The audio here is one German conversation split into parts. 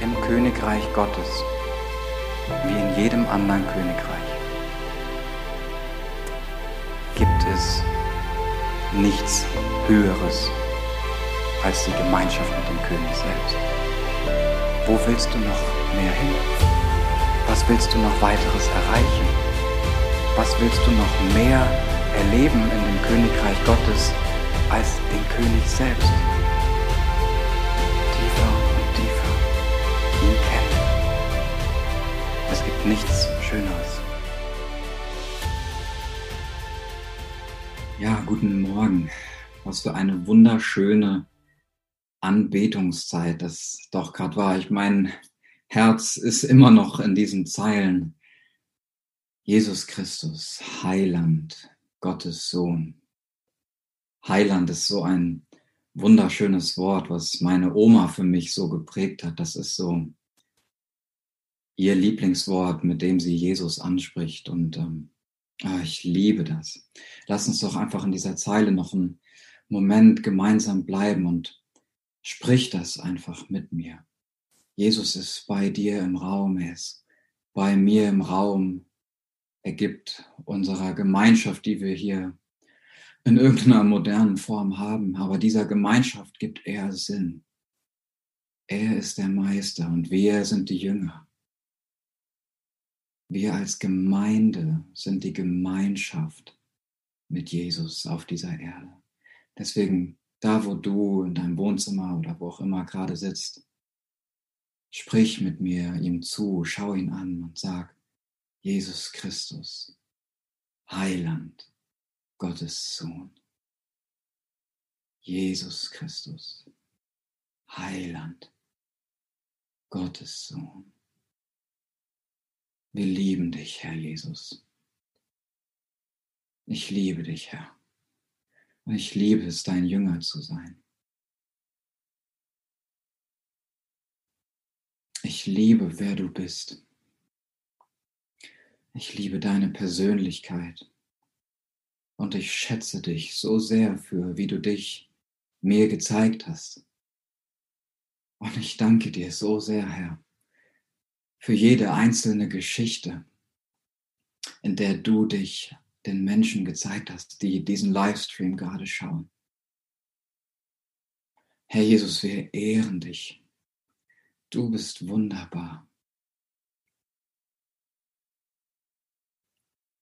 im Königreich Gottes, wie in jedem anderen Königreich, gibt es nichts Höheres als die Gemeinschaft mit dem König selbst. Wo willst du noch mehr hin? Was willst du noch weiteres erreichen? Was willst du noch mehr erleben in dem Königreich Gottes als den König selbst? Nichts Schöneres. Ja, guten Morgen. Was für eine wunderschöne Anbetungszeit das doch gerade war. Ich mein Herz ist immer noch in diesen Zeilen. Jesus Christus, Heiland, Gottes Sohn. Heiland ist so ein wunderschönes Wort, was meine Oma für mich so geprägt hat. Das ist so ihr Lieblingswort, mit dem sie Jesus anspricht. Und ähm, oh, ich liebe das. Lass uns doch einfach in dieser Zeile noch einen Moment gemeinsam bleiben und Sprich das einfach mit mir. Jesus ist bei dir im Raum, er ist bei mir im Raum. Er gibt unserer Gemeinschaft, die wir hier in irgendeiner modernen Form haben, aber dieser Gemeinschaft gibt er Sinn. Er ist der Meister und wir sind die Jünger. Wir als Gemeinde sind die Gemeinschaft mit Jesus auf dieser Erde. Deswegen da wo du in deinem Wohnzimmer oder wo auch immer gerade sitzt, sprich mit mir ihm zu, schau ihn an und sag, Jesus Christus, Heiland, Gottes Sohn. Jesus Christus, Heiland, Gottes Sohn. Wir lieben dich, Herr Jesus. Ich liebe dich, Herr. Und ich liebe es, dein Jünger zu sein. Ich liebe, wer du bist. Ich liebe deine Persönlichkeit. Und ich schätze dich so sehr für, wie du dich mir gezeigt hast. Und ich danke dir so sehr, Herr, für jede einzelne Geschichte, in der du dich den Menschen gezeigt hast, die diesen Livestream gerade schauen. Herr Jesus, wir ehren dich. Du bist wunderbar.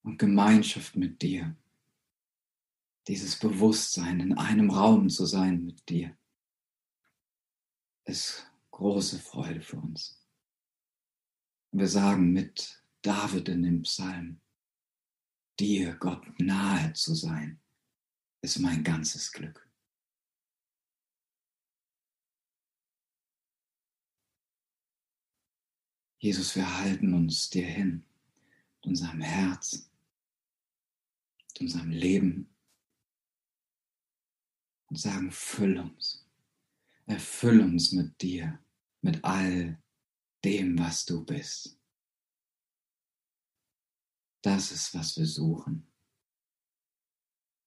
Und Gemeinschaft mit dir, dieses Bewusstsein, in einem Raum zu sein mit dir, ist große Freude für uns. Wir sagen mit David in dem Psalm, dir, Gott, nahe zu sein, ist mein ganzes Glück. Jesus, wir halten uns dir hin, mit unserem Herz, mit unserem Leben und sagen, füll uns, erfüll uns mit dir, mit all dem, was du bist. Das ist, was wir suchen.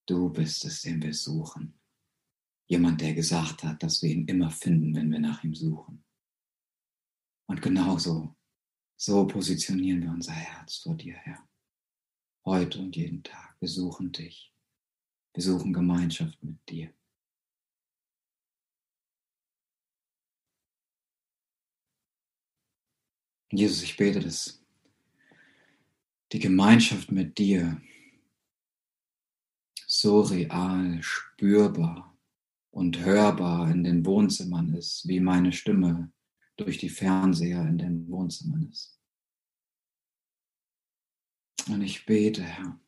Du bist es, den wir suchen. Jemand, der gesagt hat, dass wir ihn immer finden, wenn wir nach ihm suchen. Und genauso, so positionieren wir unser Herz vor dir, Herr. Heute und jeden Tag. Wir suchen dich. Wir suchen Gemeinschaft mit dir. Jesus, ich bete, dass die Gemeinschaft mit dir so real, spürbar und hörbar in den Wohnzimmern ist, wie meine Stimme durch die Fernseher in den Wohnzimmern ist. Und ich bete, Herr,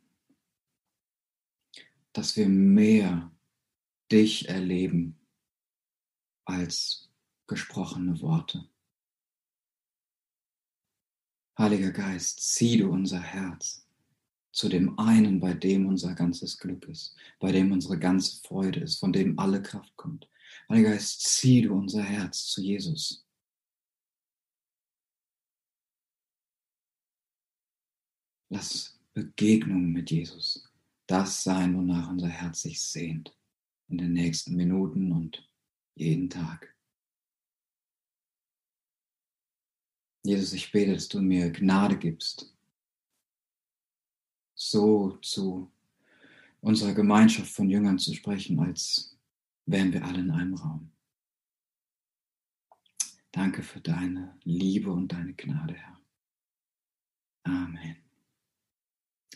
dass wir mehr dich erleben als gesprochene Worte. Heiliger Geist, zieh du unser Herz zu dem einen, bei dem unser ganzes Glück ist, bei dem unsere ganze Freude ist, von dem alle Kraft kommt. Heiliger Geist, zieh du unser Herz zu Jesus. Lass Begegnungen mit Jesus das sein, wonach unser Herz sich sehnt in den nächsten Minuten und jeden Tag. Jesus, ich bete, dass du mir Gnade gibst, so zu unserer Gemeinschaft von Jüngern zu sprechen, als wären wir alle in einem Raum. Danke für deine Liebe und deine Gnade, Herr. Amen.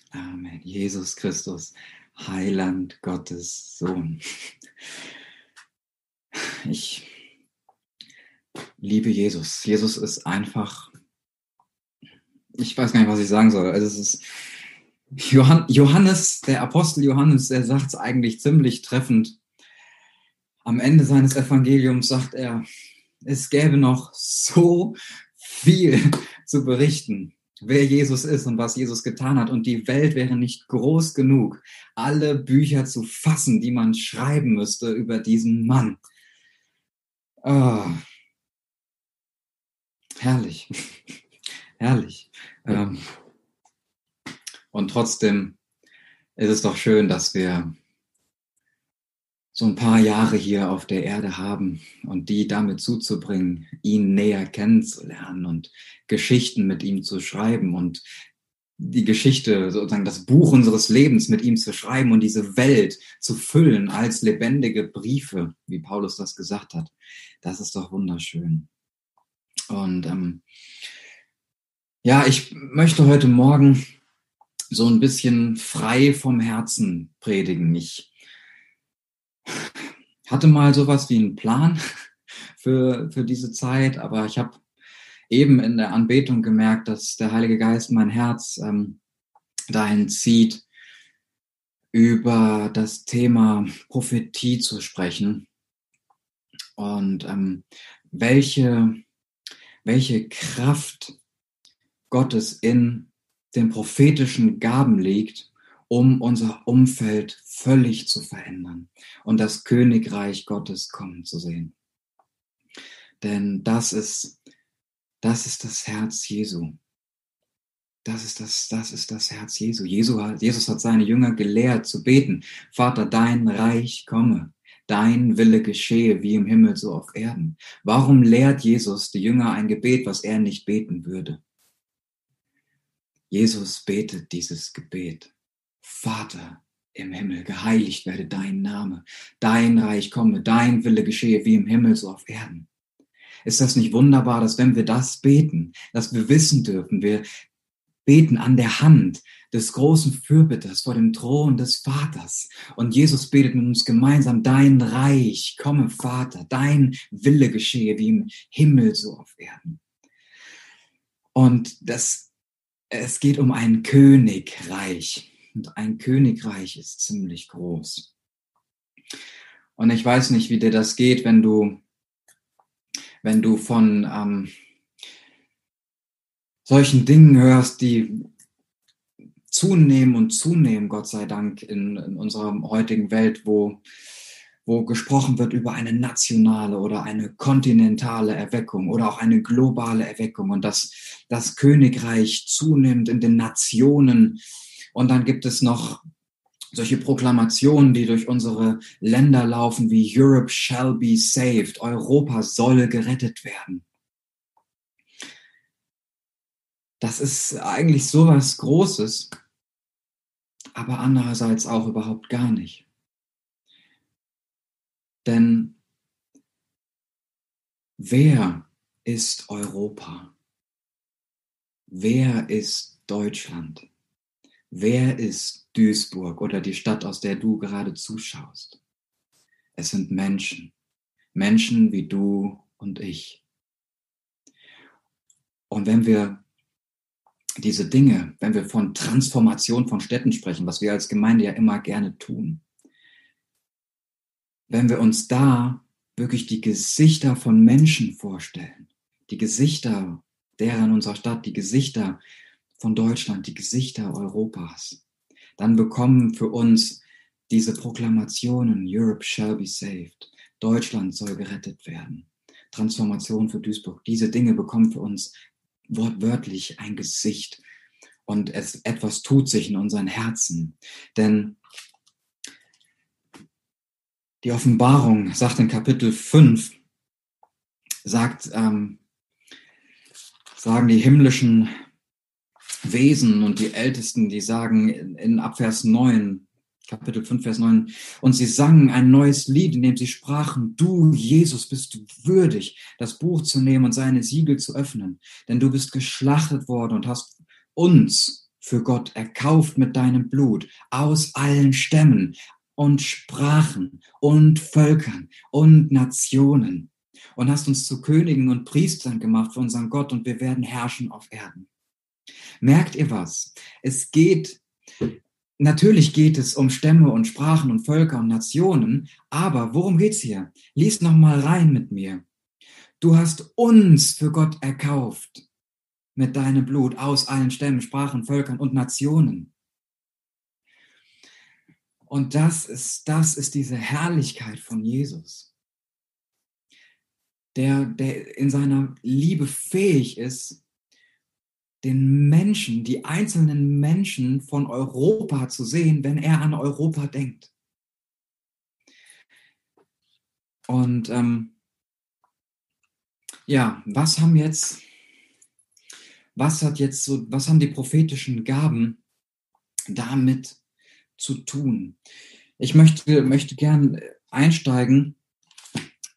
Amen. Jesus Christus, Heiland Gottes Sohn. Ich liebe Jesus. Jesus ist einfach, ich weiß gar nicht, was ich sagen soll. Also es ist Johannes, der Apostel Johannes, der sagt es eigentlich ziemlich treffend. Am Ende seines Evangeliums sagt er, es gäbe noch so viel zu berichten, wer Jesus ist und was Jesus getan hat. Und die Welt wäre nicht groß genug, alle Bücher zu fassen, die man schreiben müsste über diesen Mann. Oh. Herrlich. Herrlich. Ähm, und trotzdem ist es doch schön, dass wir so ein paar Jahre hier auf der Erde haben und die damit zuzubringen, ihn näher kennenzulernen und Geschichten mit ihm zu schreiben und die Geschichte, sozusagen das Buch unseres Lebens mit ihm zu schreiben und diese Welt zu füllen als lebendige Briefe, wie Paulus das gesagt hat. Das ist doch wunderschön. Und ähm, ja, ich möchte heute Morgen so ein bisschen frei vom Herzen predigen. Ich hatte mal sowas wie einen Plan für, für diese Zeit, aber ich habe eben in der Anbetung gemerkt, dass der Heilige Geist mein Herz ähm, dahin zieht, über das Thema Prophetie zu sprechen und ähm, welche, welche Kraft Gottes in den prophetischen Gaben liegt, um unser Umfeld völlig zu verändern und das Königreich Gottes kommen zu sehen. Denn das ist, das ist das Herz Jesu. Das ist das, das ist das Herz Jesu. Jesus hat seine Jünger gelehrt zu beten. Vater, dein Reich komme. Dein Wille geschehe wie im Himmel so auf Erden. Warum lehrt Jesus die Jünger ein Gebet, was er nicht beten würde? Jesus betet dieses Gebet. Vater im Himmel, geheiligt werde dein Name, dein Reich komme, dein Wille geschehe wie im Himmel so auf Erden. Ist das nicht wunderbar, dass wenn wir das beten, dass wir wissen dürfen, wir beten an der Hand des großen Fürbitters vor dem Thron des Vaters. Und Jesus betet mit uns gemeinsam, dein Reich komme, Vater, dein Wille geschehe wie im Himmel so auf Erden. Und das es geht um ein Königreich. Und ein Königreich ist ziemlich groß. Und ich weiß nicht, wie dir das geht, wenn du, wenn du von ähm, solchen Dingen hörst, die zunehmen und zunehmen, Gott sei Dank, in, in unserer heutigen Welt, wo wo gesprochen wird über eine nationale oder eine kontinentale Erweckung oder auch eine globale Erweckung und dass das Königreich zunimmt in den Nationen. Und dann gibt es noch solche Proklamationen, die durch unsere Länder laufen, wie Europe shall be saved, Europa soll gerettet werden. Das ist eigentlich sowas Großes, aber andererseits auch überhaupt gar nicht. Denn wer ist Europa? Wer ist Deutschland? Wer ist Duisburg oder die Stadt, aus der du gerade zuschaust? Es sind Menschen. Menschen wie du und ich. Und wenn wir diese Dinge, wenn wir von Transformation von Städten sprechen, was wir als Gemeinde ja immer gerne tun, wenn wir uns da wirklich die Gesichter von Menschen vorstellen, die Gesichter derer in unserer Stadt, die Gesichter von Deutschland, die Gesichter Europas, dann bekommen für uns diese Proklamationen, Europe shall be saved, Deutschland soll gerettet werden, Transformation für Duisburg, diese Dinge bekommen für uns wortwörtlich ein Gesicht und es, etwas tut sich in unseren Herzen. Denn die Offenbarung sagt in Kapitel 5, sagt, ähm, sagen die himmlischen Wesen und die Ältesten, die sagen in Abvers 9, Kapitel 5, Vers 9, und sie sangen ein neues Lied, in dem sie sprachen, du, Jesus, bist würdig, das Buch zu nehmen und seine Siegel zu öffnen, denn du bist geschlachtet worden und hast uns für Gott erkauft mit deinem Blut aus allen Stämmen und Sprachen und Völkern und Nationen und hast uns zu Königen und Priestern gemacht für unseren Gott und wir werden herrschen auf Erden. Merkt ihr was? Es geht, natürlich geht es um Stämme und Sprachen und Völker und Nationen, aber worum geht's hier? Lies noch mal rein mit mir. Du hast uns für Gott erkauft mit deinem Blut aus allen Stämmen, Sprachen, Völkern und Nationen. Und das ist, das ist diese Herrlichkeit von Jesus, der, der in seiner Liebe fähig ist, den Menschen, die einzelnen Menschen von Europa zu sehen, wenn er an Europa denkt. Und ähm, ja, was haben jetzt, was hat jetzt so, was haben die prophetischen Gaben damit zu tun? Ich möchte, möchte gern einsteigen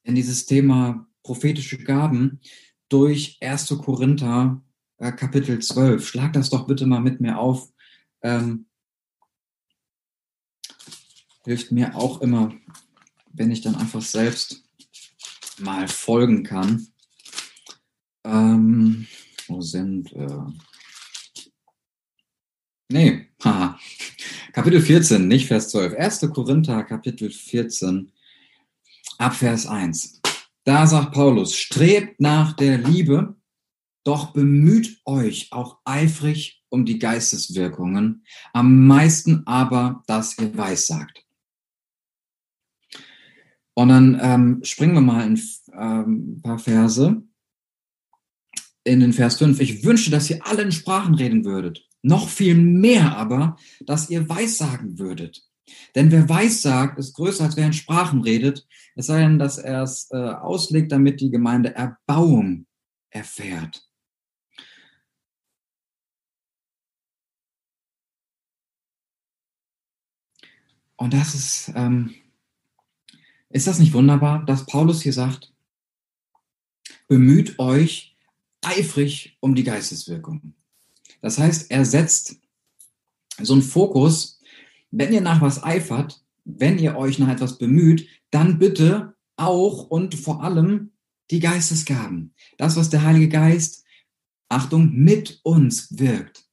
in dieses Thema prophetische Gaben durch 1. Korinther äh, Kapitel 12. Schlag das doch bitte mal mit mir auf. Ähm, hilft mir auch immer, wenn ich dann einfach selbst mal folgen kann. Ähm, wo sind wir? Nee, haha. Kapitel 14, nicht Vers 12. 1. Korinther, Kapitel 14, ab Vers 1. Da sagt Paulus, strebt nach der Liebe doch bemüht euch auch eifrig um die Geisteswirkungen, am meisten aber, dass ihr weissagt. Und dann ähm, springen wir mal ähm, ein paar Verse. In den Vers 5. Ich wünsche, dass ihr alle in Sprachen reden würdet. Noch viel mehr aber, dass ihr weissagen würdet. Denn wer weissagt, ist größer, als wer in Sprachen redet. Es sei denn, dass er es äh, auslegt, damit die Gemeinde Erbauung erfährt. Und das ist, ähm, ist das nicht wunderbar, dass Paulus hier sagt, bemüht euch eifrig um die Geisteswirkung. Das heißt, er setzt so einen Fokus, wenn ihr nach was eifert, wenn ihr euch nach etwas bemüht, dann bitte auch und vor allem die Geistesgaben. Das, was der Heilige Geist, Achtung, mit uns wirkt.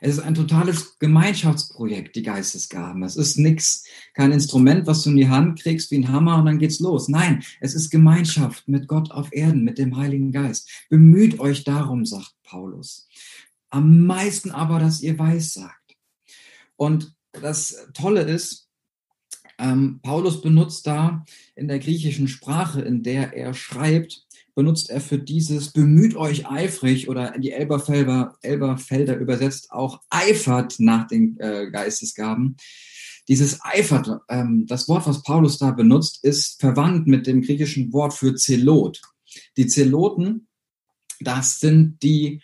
Es ist ein totales Gemeinschaftsprojekt, die Geistesgaben. Es ist nichts, kein Instrument, was du in die Hand kriegst wie ein Hammer und dann geht's los. Nein, es ist Gemeinschaft mit Gott auf Erden, mit dem Heiligen Geist. Bemüht euch darum, sagt Paulus. Am meisten aber, dass ihr weiß sagt. Und das Tolle ist, ähm, Paulus benutzt da in der griechischen Sprache, in der er schreibt, benutzt er für dieses bemüht euch eifrig oder die Elberfelder, Elberfelder übersetzt auch eifert nach den äh, Geistesgaben. Dieses eifert, ähm, das Wort, was Paulus da benutzt, ist verwandt mit dem griechischen Wort für Zelot. Die Zeloten, das sind die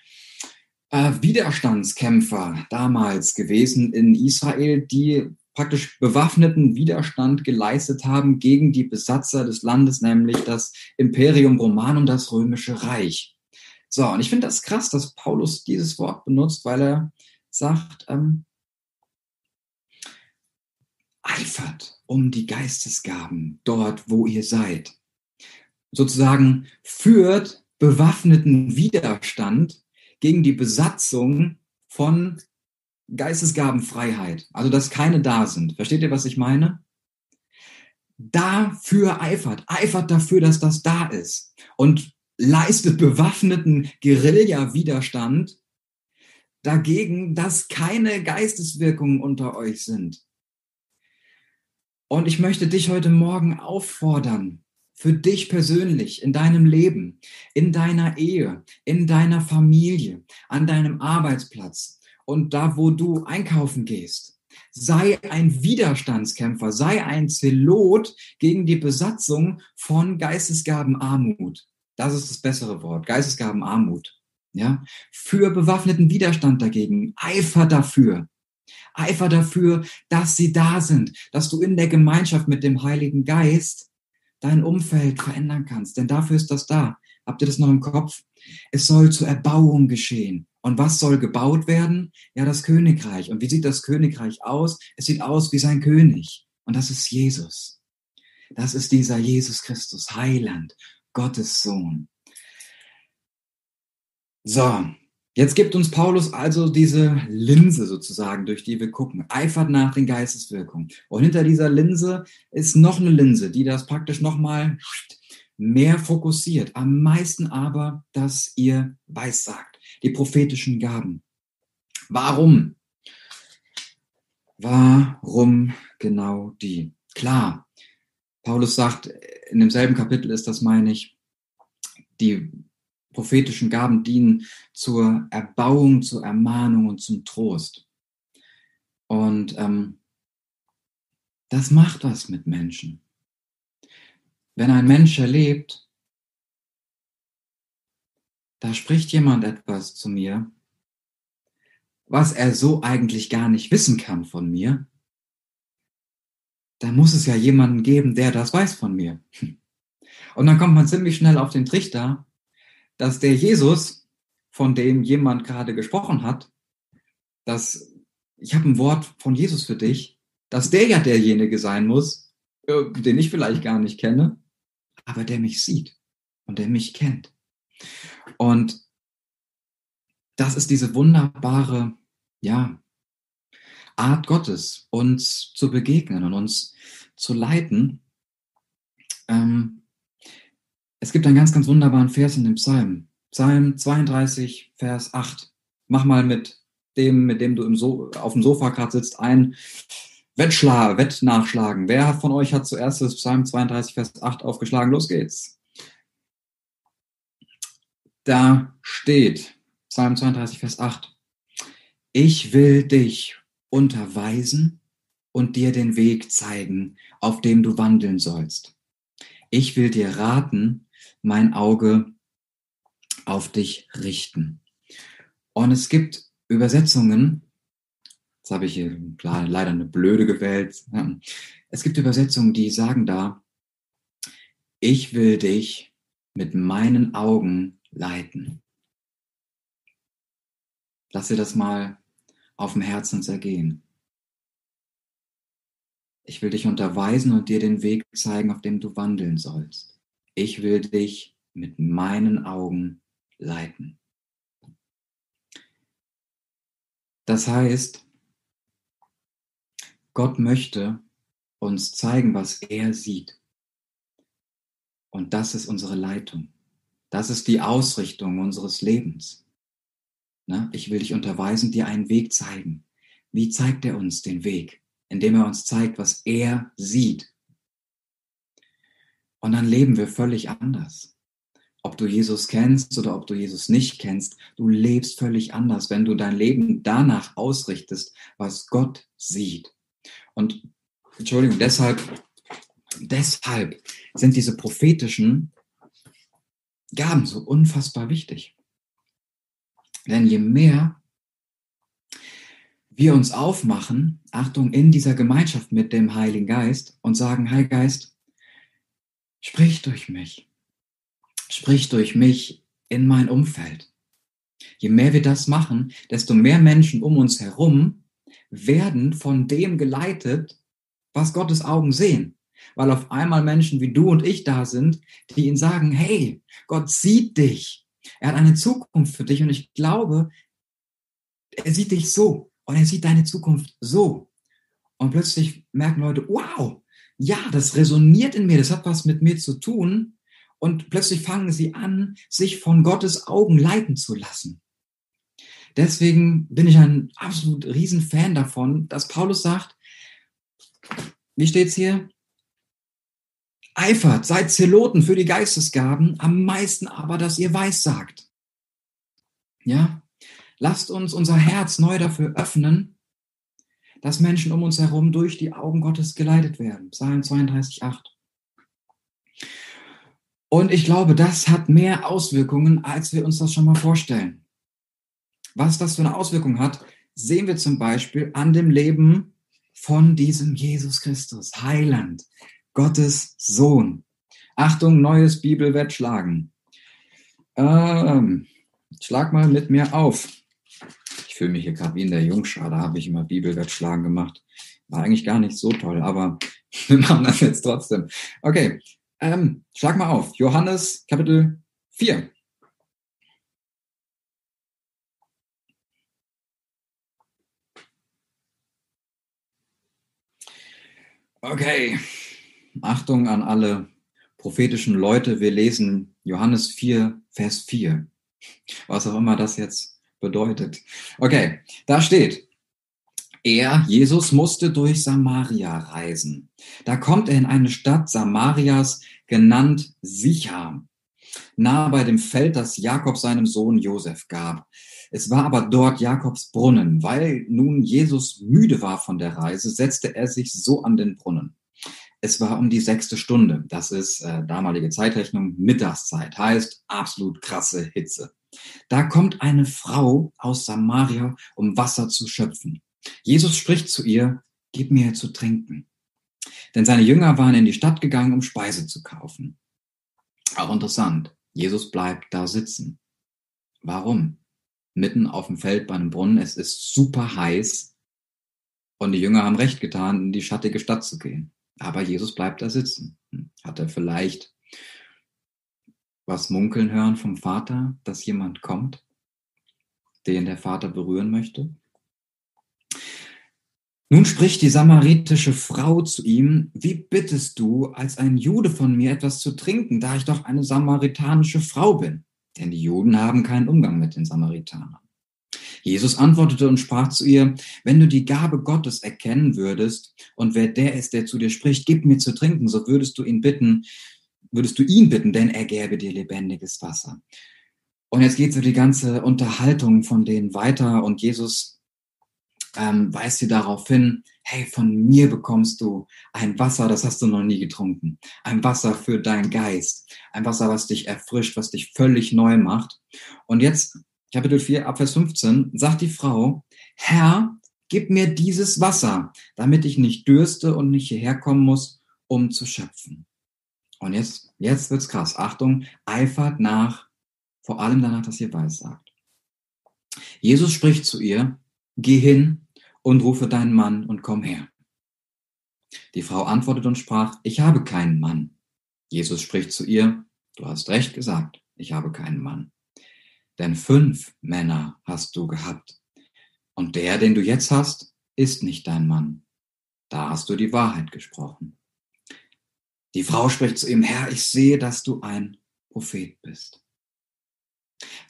äh, Widerstandskämpfer damals gewesen in Israel, die praktisch bewaffneten Widerstand geleistet haben gegen die Besatzer des Landes, nämlich das Imperium Romanum, das römische Reich. So, und ich finde das krass, dass Paulus dieses Wort benutzt, weil er sagt, ähm, eifert um die Geistesgaben dort, wo ihr seid. Sozusagen führt bewaffneten Widerstand gegen die Besatzung von Geistesgabenfreiheit, also dass keine da sind. Versteht ihr, was ich meine? Dafür eifert, eifert dafür, dass das da ist und leistet bewaffneten Guerilla-Widerstand dagegen, dass keine Geisteswirkungen unter euch sind. Und ich möchte dich heute Morgen auffordern, für dich persönlich, in deinem Leben, in deiner Ehe, in deiner Familie, an deinem Arbeitsplatz, und da, wo du einkaufen gehst. Sei ein Widerstandskämpfer, sei ein Zelot gegen die Besatzung von Geistesgaben Armut. Das ist das bessere Wort, Geistesgaben Armut. Ja, für bewaffneten Widerstand dagegen, Eifer dafür. Eifer dafür, dass sie da sind, dass du in der Gemeinschaft mit dem Heiligen Geist dein Umfeld verändern kannst. Denn dafür ist das da. Habt ihr das noch im Kopf? Es soll zur Erbauung geschehen. Und was soll gebaut werden? Ja, das Königreich. Und wie sieht das Königreich aus? Es sieht aus wie sein König. Und das ist Jesus. Das ist dieser Jesus Christus, Heiland, Gottes Sohn. So, Jetzt gibt uns Paulus also diese Linse sozusagen, durch die wir gucken, eifert nach den Geisteswirkungen. Und hinter dieser Linse ist noch eine Linse, die das praktisch nochmal mehr fokussiert. Am meisten aber, dass ihr weissagt, die prophetischen Gaben. Warum? Warum genau die? Klar, Paulus sagt, in demselben Kapitel ist das, meine ich, die prophetischen Gaben dienen zur Erbauung, zur Ermahnung und zum Trost. Und ähm, das macht was mit Menschen. Wenn ein Mensch erlebt, da spricht jemand etwas zu mir, was er so eigentlich gar nicht wissen kann von mir, dann muss es ja jemanden geben, der das weiß von mir. Und dann kommt man ziemlich schnell auf den Trichter, dass der Jesus, von dem jemand gerade gesprochen hat, dass ich habe ein Wort von Jesus für dich, dass der ja derjenige sein muss, äh, den ich vielleicht gar nicht kenne, aber der mich sieht und der mich kennt. Und das ist diese wunderbare, ja, Art Gottes, uns zu begegnen und uns zu leiten. Ähm, es gibt einen ganz, ganz wunderbaren Vers in dem Psalm. Psalm 32, Vers 8. Mach mal mit dem, mit dem du im so auf dem Sofa gerade sitzt, ein Wettschlag, Wettnachschlagen. Wer von euch hat zuerst das Psalm 32, Vers 8 aufgeschlagen? Los geht's. Da steht, Psalm 32, Vers 8. Ich will dich unterweisen und dir den Weg zeigen, auf dem du wandeln sollst. Ich will dir raten, mein Auge auf dich richten. Und es gibt Übersetzungen, jetzt habe ich leider eine blöde gewählt, es gibt Übersetzungen, die sagen da, ich will dich mit meinen Augen leiten. Lass dir das mal auf dem Herzen zergehen. Ich will dich unterweisen und dir den Weg zeigen, auf dem du wandeln sollst ich will dich mit meinen Augen leiten. Das heißt, Gott möchte uns zeigen, was er sieht. Und das ist unsere Leitung. Das ist die Ausrichtung unseres Lebens. Na, ich will dich unterweisen, dir einen Weg zeigen. Wie zeigt er uns den Weg? Indem er uns zeigt, was er sieht. Und dann leben wir völlig anders. Ob du Jesus kennst oder ob du Jesus nicht kennst, du lebst völlig anders, wenn du dein Leben danach ausrichtest, was Gott sieht. Und Entschuldigung, deshalb, deshalb sind diese prophetischen Gaben so unfassbar wichtig. Denn je mehr wir uns aufmachen, Achtung, in dieser Gemeinschaft mit dem Heiligen Geist und sagen, Heiliger Geist, Sprich durch mich. Sprich durch mich in mein Umfeld. Je mehr wir das machen, desto mehr Menschen um uns herum werden von dem geleitet, was Gottes Augen sehen. Weil auf einmal Menschen wie du und ich da sind, die ihnen sagen, hey, Gott sieht dich. Er hat eine Zukunft für dich und ich glaube, er sieht dich so und er sieht deine Zukunft so. Und plötzlich merken Leute, wow, ja, das resoniert in mir, das hat was mit mir zu tun. Und plötzlich fangen sie an, sich von Gottes Augen leiten zu lassen. Deswegen bin ich ein absolut Riesenfan davon, dass Paulus sagt, wie steht's hier? Eifert, seid Zeloten für die Geistesgaben, am meisten aber, dass ihr weiß sagt. Ja? Lasst uns unser Herz neu dafür öffnen, dass Menschen um uns herum durch die Augen Gottes geleitet werden. Psalm 32, 8. Und ich glaube, das hat mehr Auswirkungen, als wir uns das schon mal vorstellen. Was das für eine Auswirkung hat, sehen wir zum Beispiel an dem Leben von diesem Jesus Christus, Heiland, Gottes Sohn. Achtung, neues Bibelwert schlagen. Ähm, schlag mal mit mir auf. Ich fühle mich hier gerade wie in der Jungschar, da habe ich immer Bibelwert schlagen gemacht. War eigentlich gar nicht so toll, aber wir machen das jetzt trotzdem. Okay, ähm, schlag mal auf. Johannes Kapitel 4. Okay, Achtung an alle prophetischen Leute. Wir lesen Johannes 4, Vers 4. Was auch immer das jetzt bedeutet. Okay, da steht, er, Jesus, musste durch Samaria reisen. Da kommt er in eine Stadt Samarias, genannt Sichar, nahe bei dem Feld, das Jakob seinem Sohn Josef gab. Es war aber dort Jakobs Brunnen. Weil nun Jesus müde war von der Reise, setzte er sich so an den Brunnen. Es war um die sechste Stunde. Das ist äh, damalige Zeitrechnung, Mittagszeit. Heißt absolut krasse Hitze. Da kommt eine Frau aus Samaria, um Wasser zu schöpfen. Jesus spricht zu ihr, gib mir zu trinken. Denn seine Jünger waren in die Stadt gegangen, um Speise zu kaufen. Auch interessant. Jesus bleibt da sitzen. Warum? Mitten auf dem Feld bei einem Brunnen. Es ist super heiß. Und die Jünger haben recht getan, in die schattige Stadt zu gehen. Aber Jesus bleibt da sitzen. Hat er vielleicht was munkeln hören vom Vater, dass jemand kommt, den der Vater berühren möchte? Nun spricht die samaritische Frau zu ihm, wie bittest du als ein Jude von mir etwas zu trinken, da ich doch eine samaritanische Frau bin? Denn die Juden haben keinen Umgang mit den Samaritanern. Jesus antwortete und sprach zu ihr, wenn du die Gabe Gottes erkennen würdest und wer der ist, der zu dir spricht, gib mir zu trinken, so würdest du ihn bitten, würdest du ihn bitten, denn er gäbe dir lebendiges Wasser. Und jetzt geht so die ganze Unterhaltung von denen weiter und Jesus ähm, weist sie darauf hin, hey, von mir bekommst du ein Wasser, das hast du noch nie getrunken. Ein Wasser für deinen Geist. Ein Wasser, was dich erfrischt, was dich völlig neu macht. Und jetzt Kapitel 4, Abvers 15, sagt die Frau, Herr, gib mir dieses Wasser, damit ich nicht dürste und nicht hierher kommen muss, um zu schöpfen. Und jetzt, jetzt wird's krass. Achtung, eifert nach, vor allem danach, dass ihr weiß sagt. Jesus spricht zu ihr, geh hin und rufe deinen Mann und komm her. Die Frau antwortet und sprach, ich habe keinen Mann. Jesus spricht zu ihr, du hast recht gesagt, ich habe keinen Mann. Denn fünf Männer hast du gehabt. Und der, den du jetzt hast, ist nicht dein Mann. Da hast du die Wahrheit gesprochen. Die Frau spricht zu ihm, Herr, ich sehe, dass du ein Prophet bist.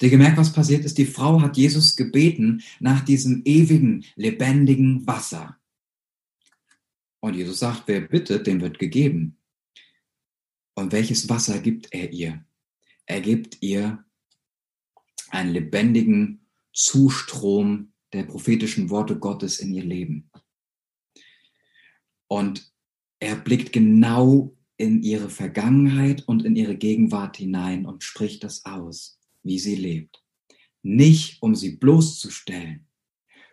Der gemerkt, was passiert ist? Die Frau hat Jesus gebeten nach diesem ewigen, lebendigen Wasser. Und Jesus sagt, wer bittet, dem wird gegeben. Und welches Wasser gibt er ihr? Er gibt ihr einen lebendigen Zustrom der prophetischen Worte Gottes in ihr Leben. Und er blickt genau in ihre Vergangenheit und in ihre Gegenwart hinein und spricht das aus, wie sie lebt. Nicht um sie bloßzustellen,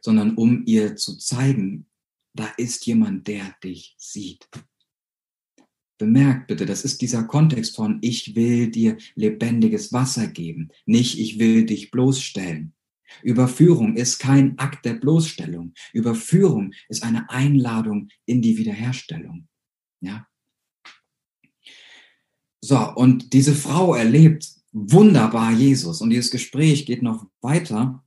sondern um ihr zu zeigen, da ist jemand, der dich sieht. Bemerkt bitte, das ist dieser Kontext von ich will dir lebendiges Wasser geben, nicht ich will dich bloßstellen. Überführung ist kein Akt der Bloßstellung. Überführung ist eine Einladung in die Wiederherstellung. Ja? So, und diese Frau erlebt wunderbar Jesus und dieses Gespräch geht noch weiter.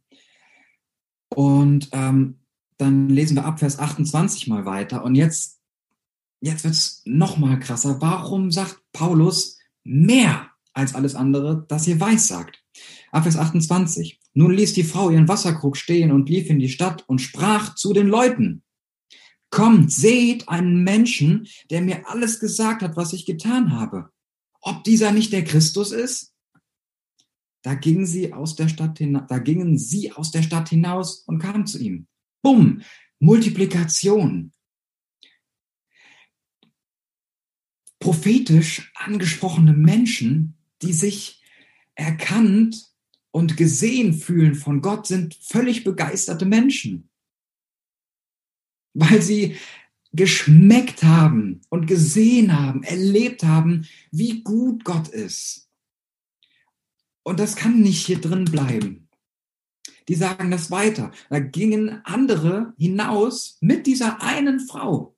Und ähm, dann lesen wir ab Vers 28 mal weiter. Und jetzt jetzt wird's noch mal krasser. Warum sagt Paulus mehr als alles andere, das ihr weiß sagt? Ab Vers 28. Nun ließ die Frau ihren Wasserkrug stehen und lief in die Stadt und sprach zu den Leuten. Kommt, seht einen Menschen, der mir alles gesagt hat, was ich getan habe. Ob dieser nicht der Christus ist? Da gingen sie aus der Stadt hinaus, da gingen sie aus der Stadt hinaus und kamen zu ihm. Bumm! Multiplikation. prophetisch angesprochene Menschen, die sich erkannt und gesehen fühlen von Gott sind völlig begeisterte Menschen, weil sie geschmeckt haben und gesehen haben, erlebt haben, wie gut Gott ist. Und das kann nicht hier drin bleiben. Die sagen das weiter. Da gingen andere hinaus mit dieser einen Frau,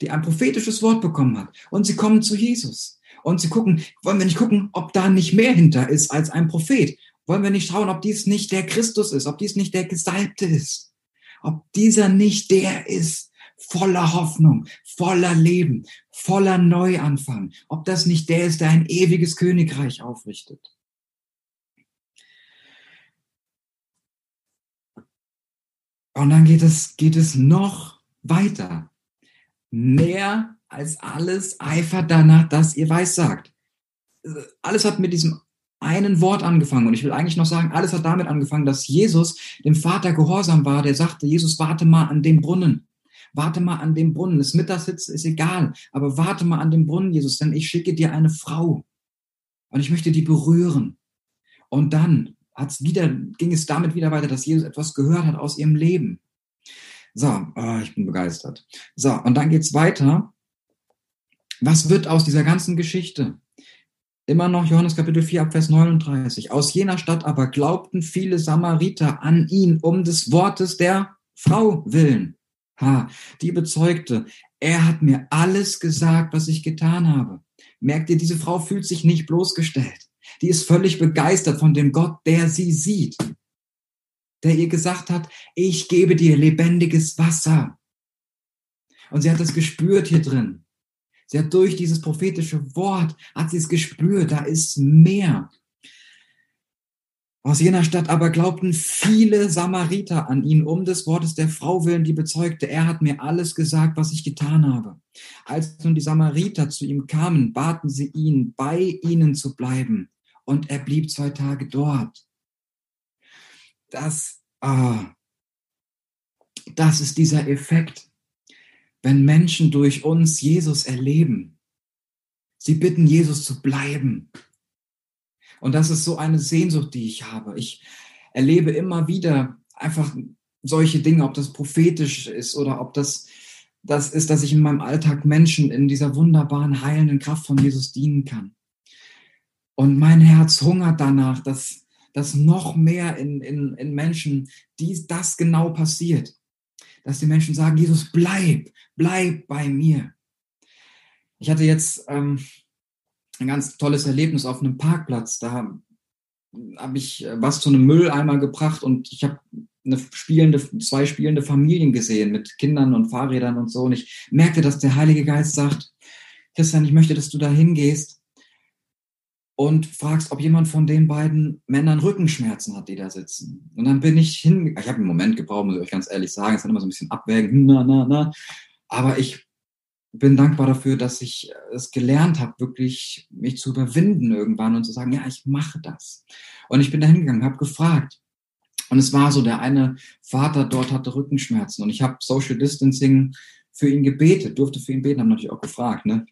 die ein prophetisches Wort bekommen hat. Und sie kommen zu Jesus. Und sie gucken, wollen wir nicht gucken, ob da nicht mehr hinter ist als ein Prophet? Wollen wir nicht schauen, ob dies nicht der Christus ist, ob dies nicht der Gesalbte ist? Ob dieser nicht der ist, voller Hoffnung, voller Leben, voller Neuanfang. Ob das nicht der ist, der ein ewiges Königreich aufrichtet. Und dann geht es, geht es noch weiter. Mehr als alles eifert danach, dass ihr weiß sagt. Alles hat mit diesem einen Wort angefangen. Und ich will eigentlich noch sagen, alles hat damit angefangen, dass Jesus dem Vater gehorsam war. Der sagte, Jesus, warte mal an dem Brunnen. Warte mal an dem Brunnen. Das Mittagssitz ist egal, aber warte mal an dem Brunnen, Jesus, denn ich schicke dir eine Frau. Und ich möchte die berühren. Und dann hat's wieder, ging es damit wieder weiter, dass Jesus etwas gehört hat aus ihrem Leben. So, oh, ich bin begeistert. So, und dann geht's weiter. Was wird aus dieser ganzen Geschichte? Immer noch Johannes Kapitel 4 ab Vers 39. Aus jener Stadt aber glaubten viele Samariter an ihn um des Wortes der Frau willen. Ha, die bezeugte, er hat mir alles gesagt, was ich getan habe. Merkt ihr, diese Frau fühlt sich nicht bloßgestellt. Die ist völlig begeistert von dem Gott, der sie sieht. Der ihr gesagt hat, ich gebe dir lebendiges Wasser. Und sie hat das gespürt hier drin. Sie hat durch dieses prophetische Wort, hat sie es gespürt, da ist mehr. Aus jener Stadt aber glaubten viele Samariter an ihn um des Wortes der Frau willen, die bezeugte, er hat mir alles gesagt, was ich getan habe. Als nun die Samariter zu ihm kamen, baten sie ihn, bei ihnen zu bleiben. Und er blieb zwei Tage dort. Das, ah, das ist dieser Effekt, wenn Menschen durch uns Jesus erleben. Sie bitten Jesus zu bleiben, und das ist so eine Sehnsucht, die ich habe. Ich erlebe immer wieder einfach solche Dinge, ob das prophetisch ist oder ob das das ist, dass ich in meinem Alltag Menschen in dieser wunderbaren, heilenden Kraft von Jesus dienen kann. Und mein Herz hungert danach, dass, dass noch mehr in, in, in Menschen dies, das genau passiert. Dass die Menschen sagen, Jesus, bleib, bleib bei mir. Ich hatte jetzt ähm, ein ganz tolles Erlebnis auf einem Parkplatz. Da habe ich äh, was zu einem Mülleimer gebracht und ich habe eine spielende, zwei spielende Familien gesehen mit Kindern und Fahrrädern und so. Und ich merkte, dass der Heilige Geist sagt, Christian, ich möchte, dass du da hingehst und fragst, ob jemand von den beiden Männern Rückenschmerzen hat, die da sitzen. Und dann bin ich hin, ich habe einen Moment gebraucht, muss ich euch ganz ehrlich sagen, es ist immer so ein bisschen abwägen, na, na, na. Aber ich bin dankbar dafür, dass ich es gelernt habe, wirklich mich zu überwinden irgendwann und zu sagen, ja, ich mache das. Und ich bin da hingegangen, habe gefragt. Und es war so, der eine Vater dort hatte Rückenschmerzen und ich habe Social Distancing für ihn gebetet, durfte für ihn beten, haben natürlich auch gefragt, ne?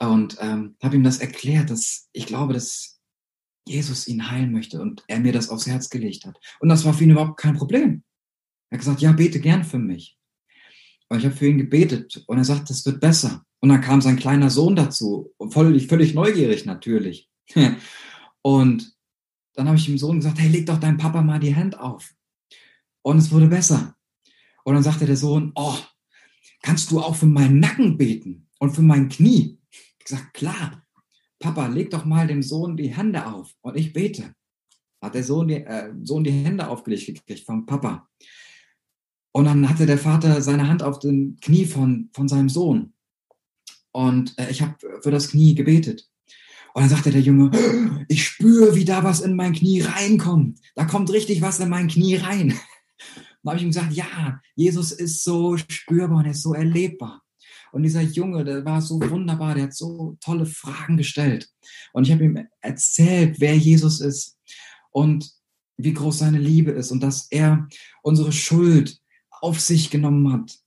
Und ähm, habe ihm das erklärt, dass ich glaube, dass Jesus ihn heilen möchte und er mir das aufs Herz gelegt hat. Und das war für ihn überhaupt kein Problem. Er hat gesagt, ja, bete gern für mich. Und ich habe für ihn gebetet und er sagt, es wird besser. Und dann kam sein kleiner Sohn dazu, völlig, völlig neugierig natürlich. und dann habe ich dem Sohn gesagt, hey, leg doch deinem Papa mal die Hand auf. Und es wurde besser. Und dann sagte der Sohn, oh, kannst du auch für meinen Nacken beten und für mein Knie? Gesagt, klar. Papa, leg doch mal dem Sohn die Hände auf und ich bete. Hat der Sohn die, äh, Sohn die Hände aufgelegt gekriegt vom Papa. Und dann hatte der Vater seine Hand auf dem Knie von, von seinem Sohn. Und äh, ich habe für das Knie gebetet. Und dann sagte der Junge, ich spüre, wie da was in mein Knie reinkommt. Da kommt richtig was in mein Knie rein. Dann habe ich ihm gesagt, ja, Jesus ist so spürbar und er ist so erlebbar. Und dieser Junge, der war so wunderbar, der hat so tolle Fragen gestellt. Und ich habe ihm erzählt, wer Jesus ist und wie groß seine Liebe ist und dass er unsere Schuld auf sich genommen hat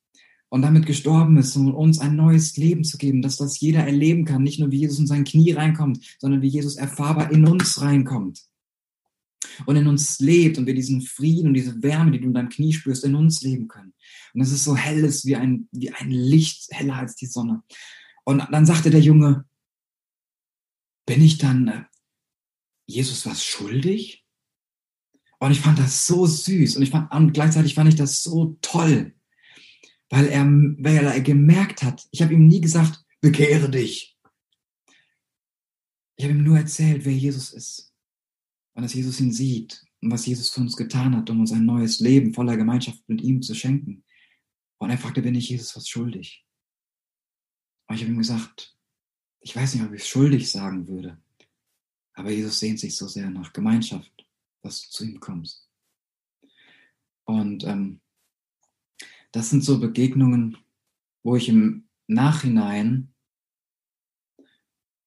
und damit gestorben ist, um uns ein neues Leben zu geben, dass das jeder erleben kann, nicht nur wie Jesus in sein Knie reinkommt, sondern wie Jesus erfahrbar in uns reinkommt. Und in uns lebt und wir diesen Frieden und diese Wärme, die du in deinem Knie spürst, in uns leben können. Und es ist so hell ist wie ein, wie ein Licht, heller als die Sonne. Und dann sagte der Junge, bin ich dann äh, Jesus was schuldig? Und ich fand das so süß und ich fand, und gleichzeitig fand ich das so toll, weil er, weil er gemerkt hat, ich habe ihm nie gesagt, bekehre dich. Ich habe ihm nur erzählt, wer Jesus ist und dass Jesus ihn sieht und was Jesus für uns getan hat, um uns ein neues Leben voller Gemeinschaft mit ihm zu schenken. Und er fragte, bin ich Jesus was schuldig? Und ich habe ihm gesagt, ich weiß nicht, ob ich es schuldig sagen würde, aber Jesus sehnt sich so sehr nach Gemeinschaft, dass du zu ihm kommst. Und ähm, das sind so Begegnungen, wo ich im Nachhinein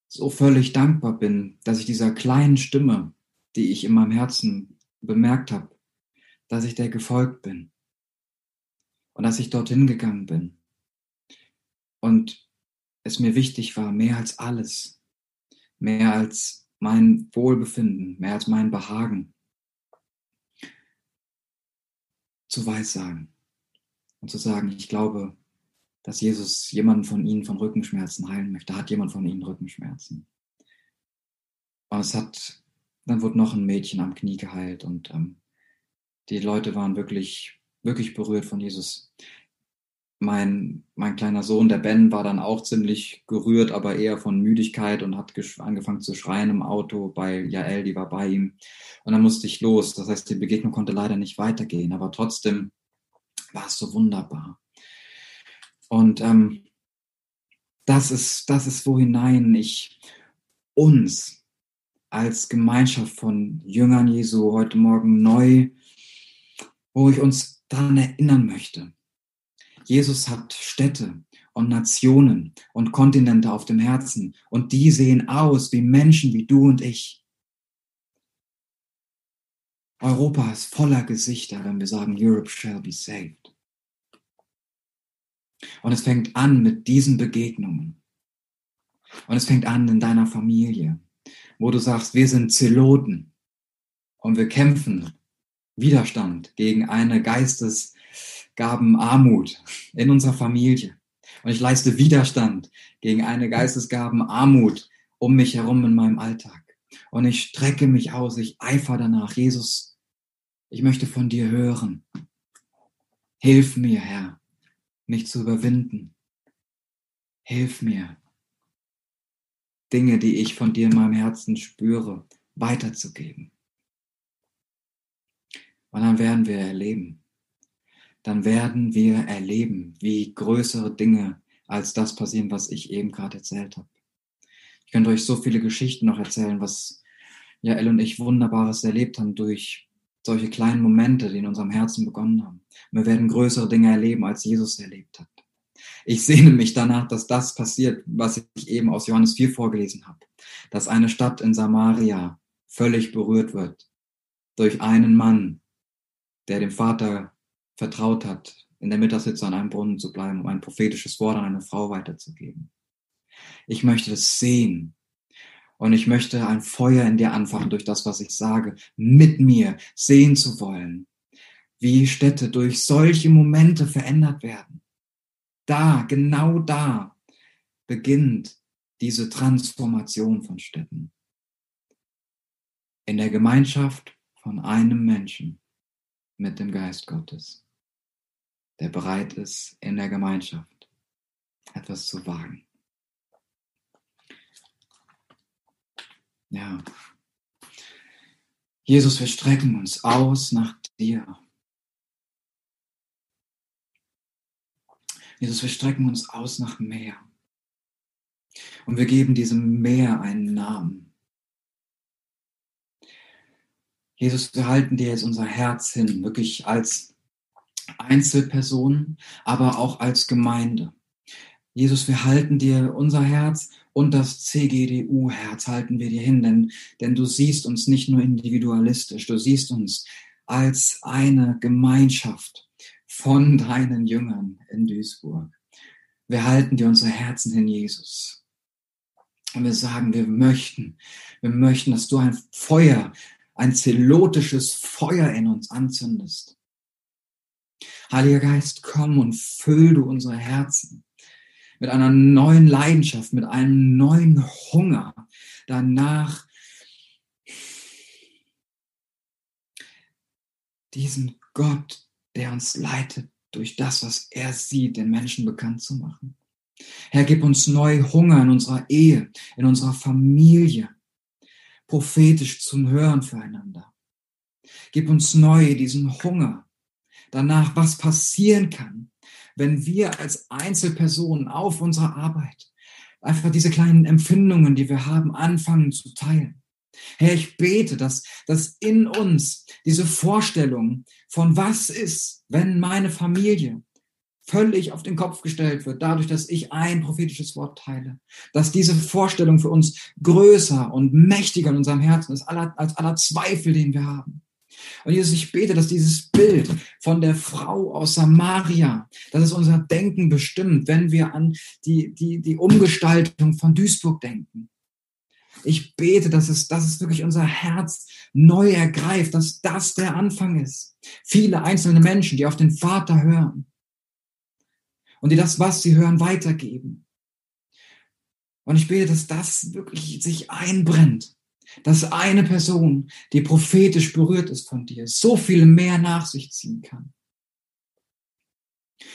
so völlig dankbar bin, dass ich dieser kleinen Stimme, die ich in meinem Herzen bemerkt habe, dass ich der gefolgt bin und dass ich dorthin gegangen bin und es mir wichtig war, mehr als alles, mehr als mein Wohlbefinden, mehr als mein Behagen zu weissagen und zu sagen, ich glaube, dass Jesus jemanden von Ihnen von Rückenschmerzen heilen möchte. Hat jemand von Ihnen Rückenschmerzen? Und es hat, dann wurde noch ein Mädchen am Knie geheilt und ähm, die Leute waren wirklich, wirklich berührt von Jesus. Mein, mein kleiner Sohn, der Ben, war dann auch ziemlich gerührt, aber eher von Müdigkeit und hat angefangen zu schreien im Auto bei Jael, die war bei ihm. Und dann musste ich los. Das heißt, die Begegnung konnte leider nicht weitergehen, aber trotzdem war es so wunderbar. Und ähm, das ist, das ist, wo hinein ich uns als Gemeinschaft von Jüngern Jesu heute Morgen neu, wo ich uns daran erinnern möchte. Jesus hat Städte und Nationen und Kontinente auf dem Herzen und die sehen aus wie Menschen wie du und ich. Europa ist voller Gesichter, wenn wir sagen, Europe shall be saved. Und es fängt an mit diesen Begegnungen. Und es fängt an in deiner Familie, wo du sagst, wir sind Zeloten und wir kämpfen Widerstand gegen eine Geistesgabenarmut in unserer Familie. Und ich leiste Widerstand gegen eine Geistesgabenarmut um mich herum in meinem Alltag. Und ich strecke mich aus, ich eifer danach. Jesus, ich möchte von dir hören. Hilf mir, Herr mich zu überwinden. Hilf mir, Dinge, die ich von dir in meinem Herzen spüre, weiterzugeben. Und dann werden wir erleben, dann werden wir erleben, wie größere Dinge als das passieren, was ich eben gerade erzählt habe. Ich könnte euch so viele Geschichten noch erzählen, was Jael und ich Wunderbares erlebt haben durch solche kleinen Momente, die in unserem Herzen begonnen haben. Wir werden größere Dinge erleben, als Jesus erlebt hat. Ich sehne mich danach, dass das passiert, was ich eben aus Johannes 4 vorgelesen habe. Dass eine Stadt in Samaria völlig berührt wird durch einen Mann, der dem Vater vertraut hat, in der Mittagssitze an einem Brunnen zu bleiben, um ein prophetisches Wort an eine Frau weiterzugeben. Ich möchte das sehen. Und ich möchte ein Feuer in dir anfachen durch das, was ich sage, mit mir sehen zu wollen, wie Städte durch solche Momente verändert werden. Da, genau da beginnt diese Transformation von Städten. In der Gemeinschaft von einem Menschen mit dem Geist Gottes, der bereit ist, in der Gemeinschaft etwas zu wagen. Ja. Jesus, wir strecken uns aus nach dir. Jesus, wir strecken uns aus nach Meer. Und wir geben diesem Meer einen Namen. Jesus, wir halten dir jetzt unser Herz hin, wirklich als Einzelpersonen, aber auch als Gemeinde. Jesus, wir halten dir unser Herz und das CGDU-Herz halten wir dir hin, denn, denn du siehst uns nicht nur individualistisch, du siehst uns als eine Gemeinschaft von deinen Jüngern in Duisburg. Wir halten dir unsere Herzen hin, Jesus. Und wir sagen, wir möchten, wir möchten, dass du ein Feuer ein zelotisches Feuer in uns anzündest. Heiliger Geist, komm und füll du unsere Herzen mit einer neuen Leidenschaft, mit einem neuen Hunger danach, diesen Gott, der uns leitet, durch das, was er sieht, den Menschen bekannt zu machen. Herr, gib uns neu Hunger in unserer Ehe, in unserer Familie, prophetisch zum Hören füreinander. Gib uns neu diesen Hunger danach, was passieren kann, wenn wir als Einzelpersonen auf unserer Arbeit einfach diese kleinen Empfindungen, die wir haben, anfangen zu teilen. Herr, ich bete, dass, dass in uns diese Vorstellung von was ist, wenn meine Familie völlig auf den Kopf gestellt wird, dadurch, dass ich ein prophetisches Wort teile, dass diese Vorstellung für uns größer und mächtiger in unserem Herzen ist, als aller Zweifel, den wir haben. Und Jesus, ich bete, dass dieses Bild von der Frau aus Samaria, dass es unser Denken bestimmt, wenn wir an die, die, die Umgestaltung von Duisburg denken. Ich bete, dass es, dass es wirklich unser Herz neu ergreift, dass das der Anfang ist. Viele einzelne Menschen, die auf den Vater hören, und die das, was sie hören, weitergeben. Und ich bete, dass das wirklich sich einbrennt, dass eine Person, die prophetisch berührt ist von dir, so viel mehr nach sich ziehen kann.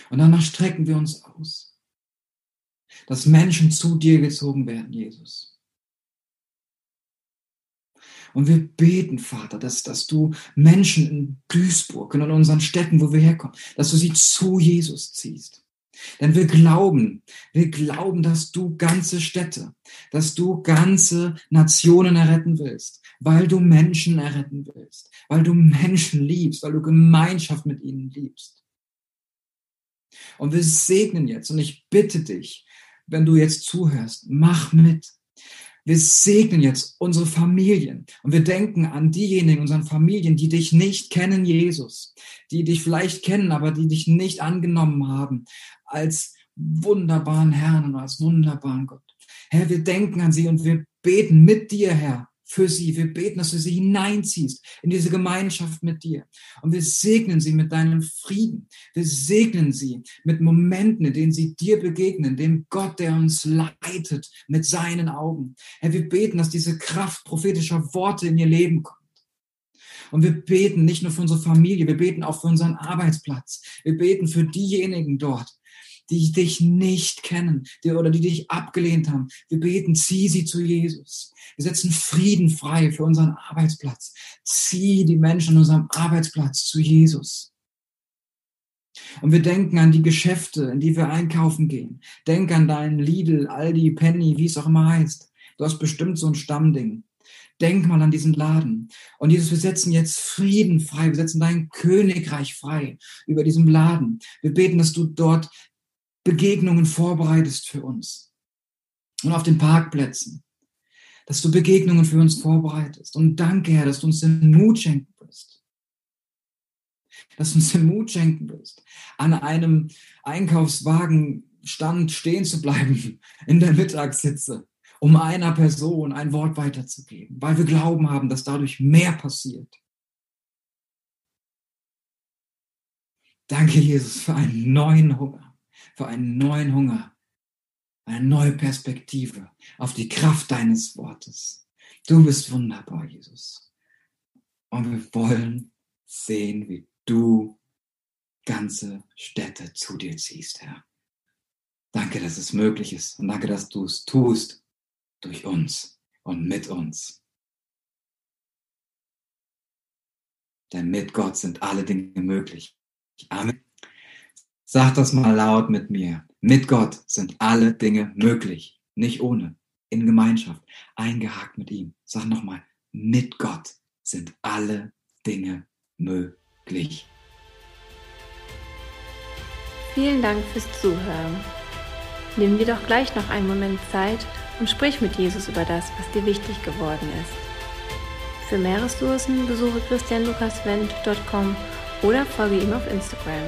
Und danach strecken wir uns aus, dass Menschen zu dir gezogen werden, Jesus. Und wir beten, Vater, dass, dass du Menschen in Duisburg und in unseren Städten, wo wir herkommen, dass du sie zu Jesus ziehst. Denn wir glauben, wir glauben, dass du ganze Städte, dass du ganze Nationen erretten willst, weil du Menschen erretten willst, weil du Menschen liebst, weil du Gemeinschaft mit ihnen liebst. Und wir segnen jetzt und ich bitte dich, wenn du jetzt zuhörst, mach mit. Wir segnen jetzt unsere Familien. Und wir denken an diejenigen unseren Familien, die dich nicht kennen, Jesus, die dich vielleicht kennen, aber die dich nicht angenommen haben. Als wunderbaren Herrn und als wunderbaren Gott. Herr, wir denken an sie und wir beten mit dir, Herr, für sie. Wir beten, dass du sie hineinziehst in diese Gemeinschaft mit dir. Und wir segnen sie mit deinem Frieden. Wir segnen sie mit Momenten, in denen sie dir begegnen, dem Gott, der uns leitet mit seinen Augen. Herr, wir beten, dass diese Kraft prophetischer Worte in ihr Leben kommt. Und wir beten nicht nur für unsere Familie, wir beten auch für unseren Arbeitsplatz. Wir beten für diejenigen dort, die dich nicht kennen die, oder die dich abgelehnt haben. Wir beten, zieh sie zu Jesus. Wir setzen Frieden frei für unseren Arbeitsplatz. Zieh die Menschen an unserem Arbeitsplatz zu Jesus. Und wir denken an die Geschäfte, in die wir einkaufen gehen. Denk an deinen Lidl, Aldi, Penny, wie es auch immer heißt. Du hast bestimmt so ein Stammding. Denk mal an diesen Laden. Und Jesus, wir setzen jetzt Frieden frei. Wir setzen dein Königreich frei über diesem Laden. Wir beten, dass du dort Begegnungen vorbereitest für uns. Und auf den Parkplätzen, dass du Begegnungen für uns vorbereitest. Und danke, Herr, dass du uns den Mut schenken wirst. Dass du uns den Mut schenken wirst, an einem Einkaufswagenstand stehen zu bleiben in der Mittagssitze, um einer Person ein Wort weiterzugeben, weil wir glauben haben, dass dadurch mehr passiert. Danke, Jesus, für einen neuen Hunger für einen neuen Hunger, eine neue Perspektive auf die Kraft deines Wortes. Du bist wunderbar, Jesus. Und wir wollen sehen, wie du ganze Städte zu dir ziehst, Herr. Danke, dass es möglich ist und danke, dass du es tust durch uns und mit uns. Denn mit Gott sind alle Dinge möglich. Amen. Sag das mal laut mit mir. Mit Gott sind alle Dinge möglich, nicht ohne, in Gemeinschaft, eingehakt mit ihm. Sag nochmal, mit Gott sind alle Dinge möglich. Vielen Dank fürs Zuhören. Nimm dir doch gleich noch einen Moment Zeit und sprich mit Jesus über das, was dir wichtig geworden ist. Für mehr Ressourcen besuche christianlukaswendt.com oder folge ihm auf Instagram.